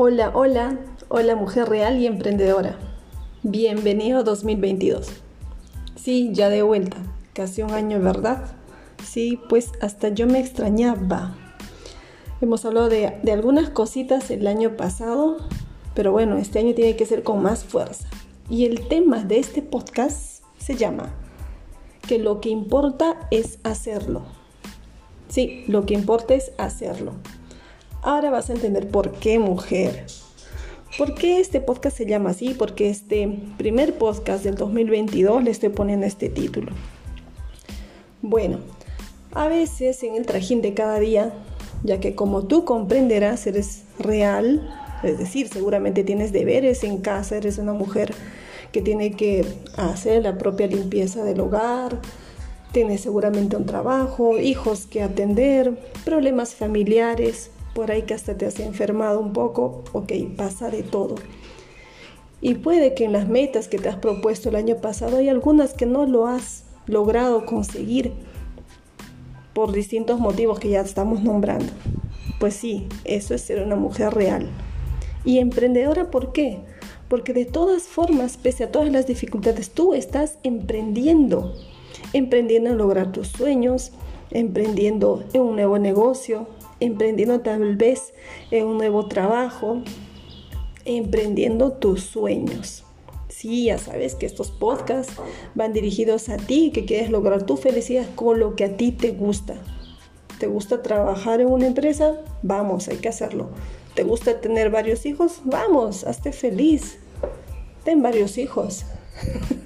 Hola, hola, hola mujer real y emprendedora. Bienvenido 2022. Sí, ya de vuelta, casi un año, ¿verdad? Sí, pues hasta yo me extrañaba. Hemos hablado de, de algunas cositas el año pasado, pero bueno, este año tiene que ser con más fuerza. Y el tema de este podcast se llama que lo que importa es hacerlo. Sí, lo que importa es hacerlo. Ahora vas a entender por qué mujer. ¿Por qué este podcast se llama así? Porque este primer podcast del 2022 le estoy poniendo este título. Bueno, a veces en el trajín de cada día, ya que como tú comprenderás, eres real, es decir, seguramente tienes deberes en casa, eres una mujer que tiene que hacer la propia limpieza del hogar, tienes seguramente un trabajo, hijos que atender, problemas familiares, por ahí que hasta te has enfermado un poco, ok, pasa de todo. Y puede que en las metas que te has propuesto el año pasado hay algunas que no lo has logrado conseguir por distintos motivos que ya estamos nombrando. Pues sí, eso es ser una mujer real. Y emprendedora, ¿por qué? Porque de todas formas, pese a todas las dificultades, tú estás emprendiendo. Emprendiendo en lograr tus sueños, emprendiendo en un nuevo negocio, emprendiendo tal vez en un nuevo trabajo, emprendiendo tus sueños. Sí, ya sabes que estos podcasts van dirigidos a ti, que quieres lograr tu felicidad con lo que a ti te gusta. ¿Te gusta trabajar en una empresa? Vamos, hay que hacerlo. ¿Te gusta tener varios hijos? Vamos, hazte feliz. Ten varios hijos.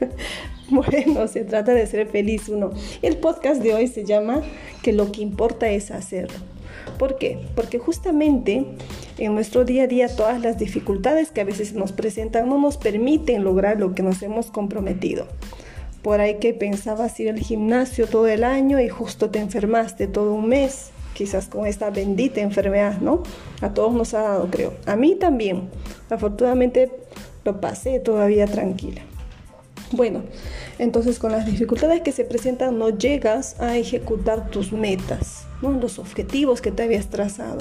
bueno, se trata de ser feliz uno. El podcast de hoy se llama Que lo que importa es hacerlo. ¿Por qué? Porque justamente en nuestro día a día todas las dificultades que a veces nos presentan no nos permiten lograr lo que nos hemos comprometido. Por ahí que pensabas ir al gimnasio todo el año y justo te enfermaste todo un mes, quizás con esta bendita enfermedad, ¿no? A todos nos ha dado, creo. A mí también. Afortunadamente lo pasé todavía tranquila. Bueno, entonces con las dificultades que se presentan no llegas a ejecutar tus metas los objetivos que te habías trazado.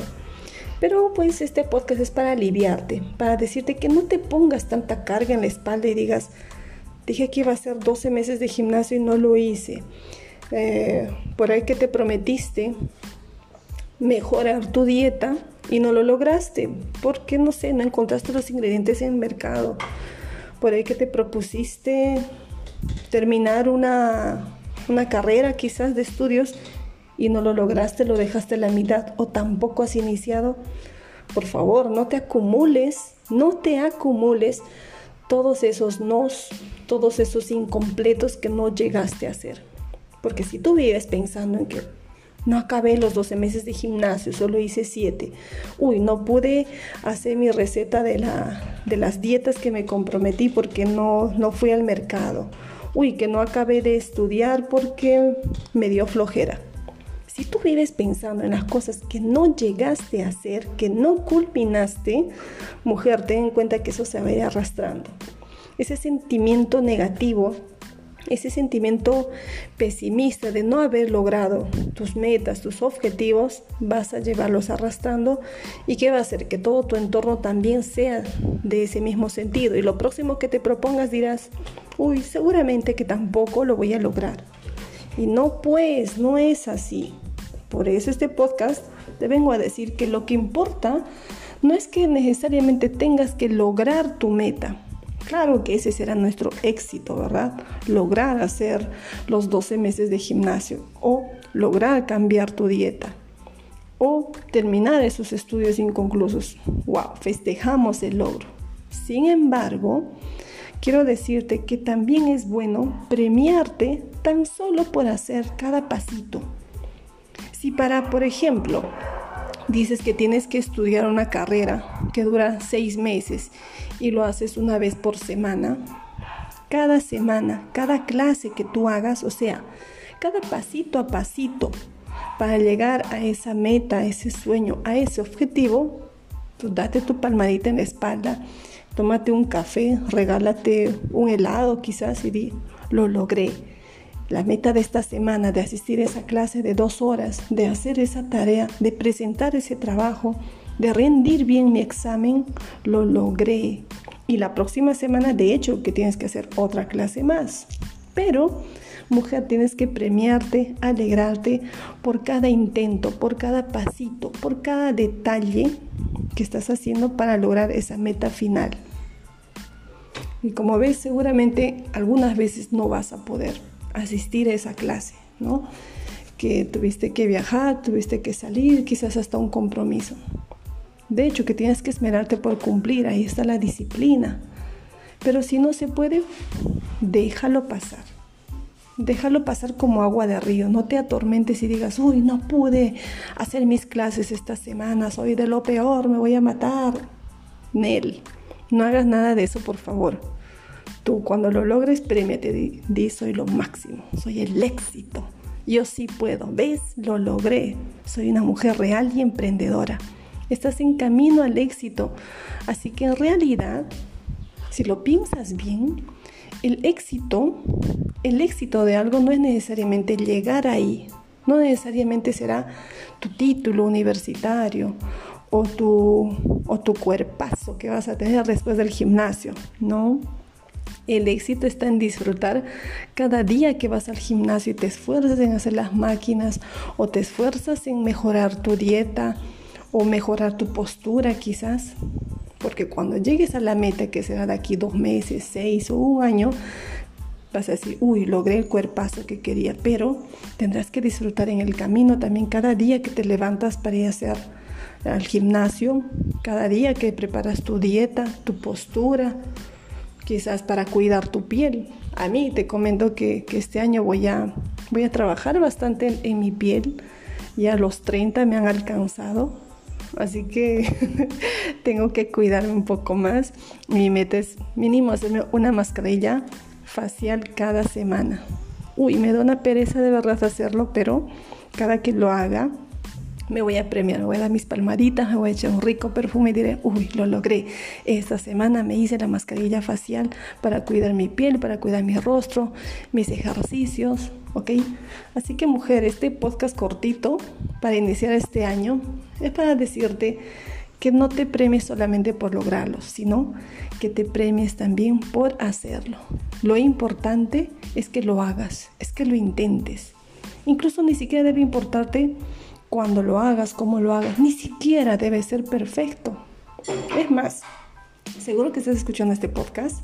Pero pues este podcast es para aliviarte, para decirte que no te pongas tanta carga en la espalda y digas, dije que iba a hacer 12 meses de gimnasio y no lo hice. Eh, por ahí que te prometiste mejorar tu dieta y no lo lograste, porque no sé, no encontraste los ingredientes en el mercado. Por ahí que te propusiste terminar una, una carrera quizás de estudios y no lo lograste, lo dejaste a la mitad o tampoco has iniciado, por favor, no te acumules, no te acumules todos esos nos, todos esos incompletos que no llegaste a hacer. Porque si tú vives pensando en que no acabé los 12 meses de gimnasio, solo hice 7. Uy, no pude hacer mi receta de, la, de las dietas que me comprometí porque no, no fui al mercado. Uy, que no acabé de estudiar porque me dio flojera. Si tú vives pensando en las cosas que no llegaste a hacer, que no culminaste, mujer, ten en cuenta que eso se va a ir arrastrando. Ese sentimiento negativo, ese sentimiento pesimista de no haber logrado tus metas, tus objetivos, vas a llevarlos arrastrando y qué va a hacer que todo tu entorno también sea de ese mismo sentido. Y lo próximo que te propongas dirás, uy, seguramente que tampoco lo voy a lograr. Y no pues, no es así. Por eso este podcast te vengo a decir que lo que importa no es que necesariamente tengas que lograr tu meta. Claro que ese será nuestro éxito, ¿verdad? Lograr hacer los 12 meses de gimnasio o lograr cambiar tu dieta o terminar esos estudios inconclusos. ¡Wow! Festejamos el logro. Sin embargo, quiero decirte que también es bueno premiarte tan solo por hacer cada pasito. Si para, por ejemplo, dices que tienes que estudiar una carrera que dura seis meses y lo haces una vez por semana, cada semana, cada clase que tú hagas, o sea, cada pasito a pasito para llegar a esa meta, a ese sueño, a ese objetivo, pues date tu palmadita en la espalda, tómate un café, regálate un helado quizás y di, lo logré la meta de esta semana de asistir a esa clase de dos horas, de hacer esa tarea, de presentar ese trabajo, de rendir bien mi examen, lo logré. Y la próxima semana, de hecho, que tienes que hacer otra clase más. Pero, mujer, tienes que premiarte, alegrarte por cada intento, por cada pasito, por cada detalle que estás haciendo para lograr esa meta final. Y como ves, seguramente algunas veces no vas a poder asistir a esa clase, ¿no? Que tuviste que viajar, tuviste que salir, quizás hasta un compromiso. De hecho, que tienes que esmerarte por cumplir, ahí está la disciplina. Pero si no se puede, déjalo pasar. Déjalo pasar como agua de río. No te atormentes y digas, uy, no pude hacer mis clases esta semana, soy de lo peor, me voy a matar. Nel, no hagas nada de eso, por favor. Tú cuando lo logres, premiate, di, soy lo máximo, soy el éxito. Yo sí puedo, ¿ves? Lo logré. Soy una mujer real y emprendedora. Estás en camino al éxito. Así que en realidad, si lo piensas bien, el éxito, el éxito de algo no es necesariamente llegar ahí. No necesariamente será tu título universitario o tu, o tu cuerpazo que vas a tener después del gimnasio, ¿no? El éxito está en disfrutar cada día que vas al gimnasio y te esfuerzas en hacer las máquinas o te esfuerzas en mejorar tu dieta o mejorar tu postura quizás. Porque cuando llegues a la meta que será de aquí dos meses, seis o un año, vas a decir, uy, logré el cuerpazo que quería, pero tendrás que disfrutar en el camino también cada día que te levantas para ir a hacer al gimnasio, cada día que preparas tu dieta, tu postura, quizás para cuidar tu piel. A mí te comento que, este año voy a, voy a trabajar bastante en, en mi piel. Ya los 30 me han alcanzado, así que tengo que cuidarme un poco más. Mi meta es mínimo hacerme una mascarilla facial cada semana. Uy, me da una pereza de verdad hacerlo, pero cada que lo haga me voy a premiar, voy a dar mis palmaditas, me voy a echar un rico perfume y diré, uy, lo logré. Esta semana me hice la mascarilla facial para cuidar mi piel, para cuidar mi rostro, mis ejercicios, ¿ok? Así que mujer, este podcast cortito para iniciar este año es para decirte que no te premies solamente por lograrlo, sino que te premies también por hacerlo. Lo importante es que lo hagas, es que lo intentes. Incluso ni siquiera debe importarte cuando lo hagas, cómo lo hagas, ni siquiera debe ser perfecto. Es más, seguro que estás escuchando este podcast.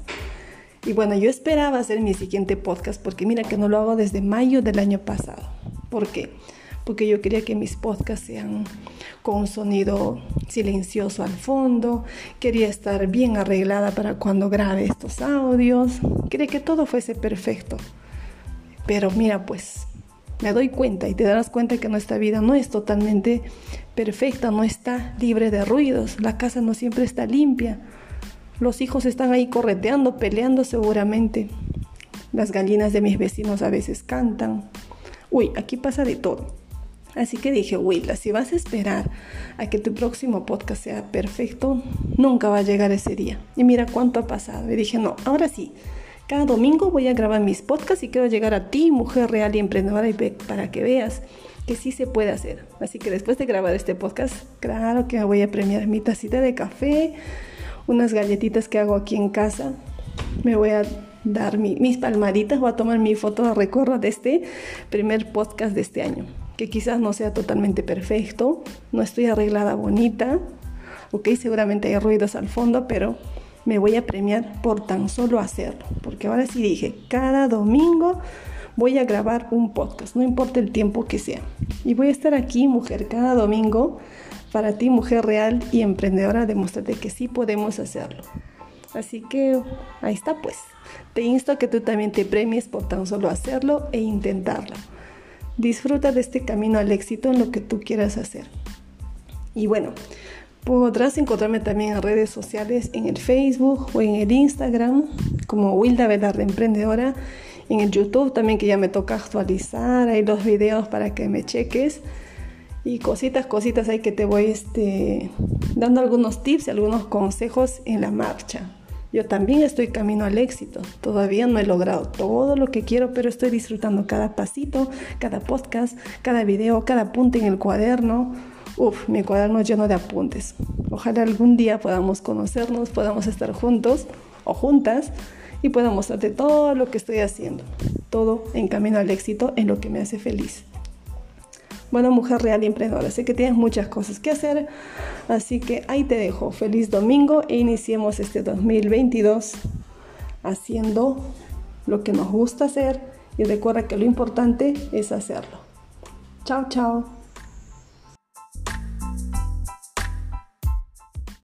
Y bueno, yo esperaba hacer mi siguiente podcast porque mira que no lo hago desde mayo del año pasado. ¿Por qué? Porque yo quería que mis podcasts sean con un sonido silencioso al fondo, quería estar bien arreglada para cuando grabe estos audios, quería que todo fuese perfecto. Pero mira, pues me doy cuenta y te darás cuenta que nuestra vida no es totalmente perfecta, no está libre de ruidos, la casa no siempre está limpia, los hijos están ahí correteando, peleando seguramente, las gallinas de mis vecinos a veces cantan, uy, aquí pasa de todo. Así que dije, Willa, si vas a esperar a que tu próximo podcast sea perfecto, nunca va a llegar ese día. Y mira cuánto ha pasado. Y dije, no, ahora sí, cada domingo voy a grabar mis podcasts y quiero llegar a ti, mujer real y emprendedora, y para que veas que sí se puede hacer. Así que después de grabar este podcast, claro que voy a premiar mi tacita de café, unas galletitas que hago aquí en casa. Me voy a dar mis palmaditas, voy a tomar mi foto de recuerdo de este primer podcast de este año, que quizás no sea totalmente perfecto, no estoy arreglada bonita, ok, seguramente hay ruidos al fondo, pero me voy a premiar por tan solo hacerlo. Porque ahora sí dije, cada domingo voy a grabar un podcast, no importa el tiempo que sea. Y voy a estar aquí, mujer, cada domingo para ti, mujer real y emprendedora, demostrarte que sí podemos hacerlo. Así que ahí está pues. Te insto a que tú también te premies por tan solo hacerlo e intentarlo. Disfruta de este camino al éxito en lo que tú quieras hacer. Y bueno, Podrás encontrarme también en redes sociales, en el Facebook o en el Instagram, como Wilda Velarde Emprendedora. En el YouTube también que ya me toca actualizar, hay los videos para que me cheques. Y cositas, cositas ahí que te voy este, dando algunos tips y algunos consejos en la marcha. Yo también estoy camino al éxito. Todavía no he logrado todo lo que quiero, pero estoy disfrutando cada pasito, cada podcast, cada video, cada punto en el cuaderno Uf, mi cuaderno lleno de apuntes. Ojalá algún día podamos conocernos, podamos estar juntos o juntas y pueda mostrarte todo lo que estoy haciendo. Todo en camino al éxito en lo que me hace feliz. Bueno, mujer real y emprendedora, sé que tienes muchas cosas que hacer, así que ahí te dejo. Feliz domingo e iniciemos este 2022 haciendo lo que nos gusta hacer y recuerda que lo importante es hacerlo. Chao, chao.